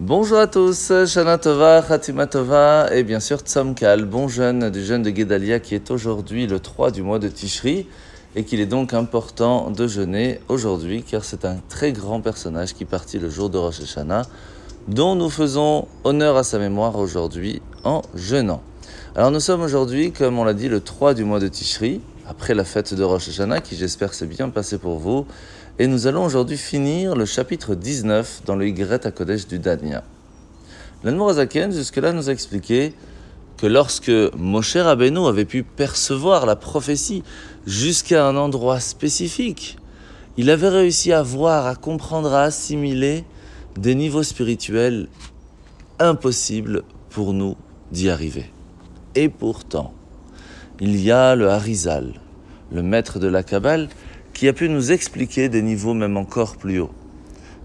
Bonjour à tous, Shana Tova, Khatima Tova et bien sûr Tzomkal, bon jeune du jeune de Gedalia qui est aujourd'hui le 3 du mois de Tishri et qu'il est donc important de jeûner aujourd'hui car c'est un très grand personnage qui partit le jour de Rosh Hashanah dont nous faisons honneur à sa mémoire aujourd'hui en jeûnant. Alors nous sommes aujourd'hui, comme on l'a dit, le 3 du mois de Tishri, après la fête de Rosh Hashanah qui j'espère s'est bien passé pour vous et nous allons aujourd'hui finir le chapitre 19 dans le Y à Kodesh du Dania. L'Anmorazaken, jusque-là, nous a expliqué que lorsque Moshe Rabbeinu avait pu percevoir la prophétie jusqu'à un endroit spécifique, il avait réussi à voir, à comprendre, à assimiler des niveaux spirituels impossibles pour nous d'y arriver. Et pourtant, il y a le Harizal, le maître de la Kabbale, qui a pu nous expliquer des niveaux même encore plus hauts.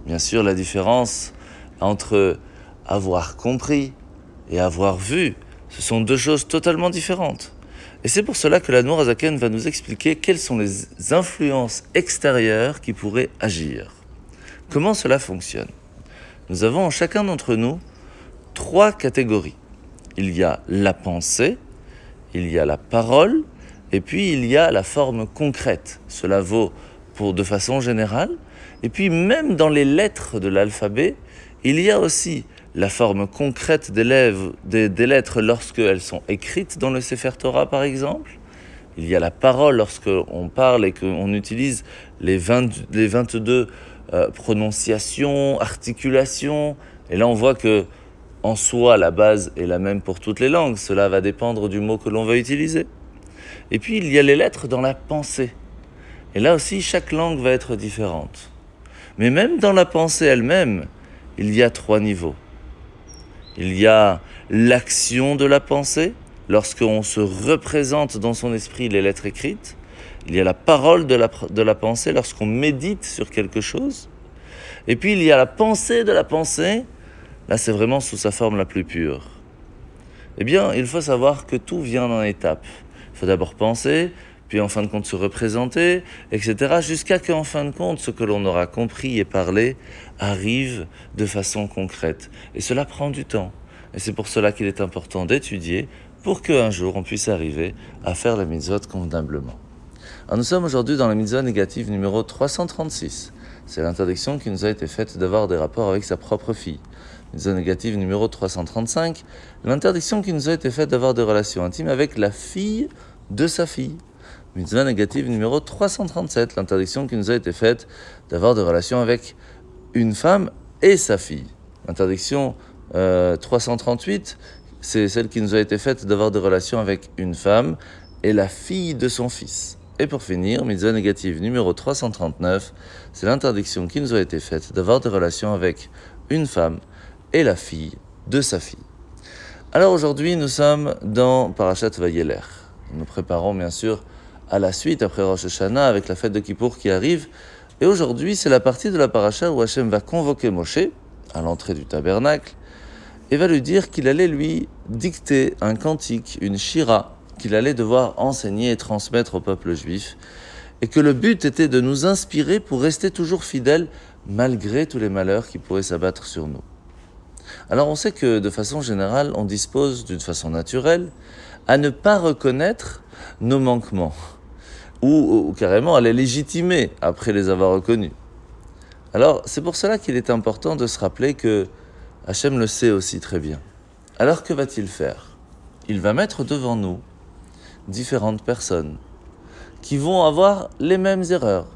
Bien sûr, la différence entre avoir compris et avoir vu, ce sont deux choses totalement différentes. Et c'est pour cela que la Nourazaken va nous expliquer quelles sont les influences extérieures qui pourraient agir. Comment cela fonctionne? Nous avons en chacun d'entre nous trois catégories. Il y a la pensée, il y a la parole et puis il y a la forme concrète. Cela vaut pour de façon générale. Et puis même dans les lettres de l'alphabet, il y a aussi la forme concrète des, des, des lettres lorsqu'elles sont écrites dans le Sefer Torah par exemple. Il y a la parole lorsqu'on parle et qu'on utilise les, 20, les 22 euh, prononciations, articulations. Et là on voit que en soi la base est la même pour toutes les langues. Cela va dépendre du mot que l'on va utiliser. Et puis il y a les lettres dans la pensée. Et là aussi, chaque langue va être différente. Mais même dans la pensée elle-même, il y a trois niveaux. Il y a l'action de la pensée, lorsqu'on se représente dans son esprit les lettres écrites. Il y a la parole de la, de la pensée, lorsqu'on médite sur quelque chose. Et puis il y a la pensée de la pensée. Là, c'est vraiment sous sa forme la plus pure. Eh bien, il faut savoir que tout vient en étapes. Faut d'abord penser, puis en fin de compte se représenter, etc. Jusqu'à qu'en fin de compte, ce que l'on aura compris et parlé arrive de façon concrète. Et cela prend du temps. Et c'est pour cela qu'il est important d'étudier pour qu'un jour on puisse arriver à faire la mitzvot convenablement. Nous sommes aujourd'hui dans la mitzvah négative numéro 336. C'est l'interdiction qui nous a été faite d'avoir des rapports avec sa propre fille. Mitzvah négative numéro 335, l'interdiction qui nous a été faite d'avoir des relations intimes avec la fille de sa fille. Mitzvah négative numéro 337, l'interdiction qui nous a été faite d'avoir des relations avec une femme et sa fille. L'interdiction 338, euh, c'est celle qui nous a été faite d'avoir des relations avec une femme et la fille de son fils. Et pour finir, mitzvah négative numéro 339, c'est l'interdiction qui nous a été faite d'avoir des relations avec une femme et la fille de sa fille. Alors aujourd'hui, nous sommes dans Parashat Vayeler. Nous nous préparons bien sûr à la suite après Rosh Hashanah avec la fête de Kippour qui arrive. Et aujourd'hui, c'est la partie de la paracha où Hachem va convoquer Moshe à l'entrée du tabernacle et va lui dire qu'il allait lui dicter un cantique, une shira, qu'il allait devoir enseigner et transmettre au peuple juif, et que le but était de nous inspirer pour rester toujours fidèles malgré tous les malheurs qui pourraient s'abattre sur nous. Alors on sait que de façon générale, on dispose d'une façon naturelle à ne pas reconnaître nos manquements, ou, carrément à les légitimer après les avoir reconnus. Alors c'est pour cela qu'il est important de se rappeler que Hachem le sait aussi très bien. Alors que va-t-il faire? Il va mettre devant nous différentes personnes qui vont avoir les mêmes erreurs,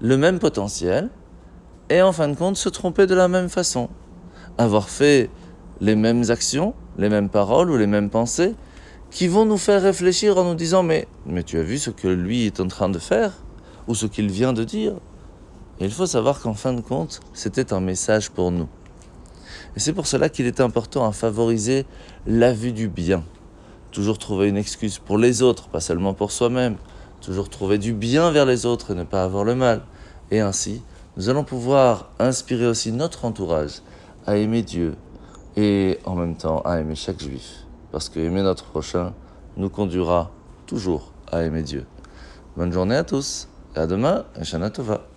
le même potentiel, et en fin de compte se tromper de la même façon avoir fait les mêmes actions, les mêmes paroles ou les mêmes pensées, qui vont nous faire réfléchir en nous disant mais, mais tu as vu ce que lui est en train de faire ou ce qu'il vient de dire il faut savoir qu'en fin de compte, c'était un message pour nous. Et c'est pour cela qu'il est important à favoriser la vue du bien. Toujours trouver une excuse pour les autres, pas seulement pour soi-même. Toujours trouver du bien vers les autres et ne pas avoir le mal. Et ainsi, nous allons pouvoir inspirer aussi notre entourage à aimer Dieu et en même temps à aimer chaque juif. Parce que aimer notre prochain nous conduira toujours à aimer Dieu. Bonne journée à tous et à demain, Shana Tova.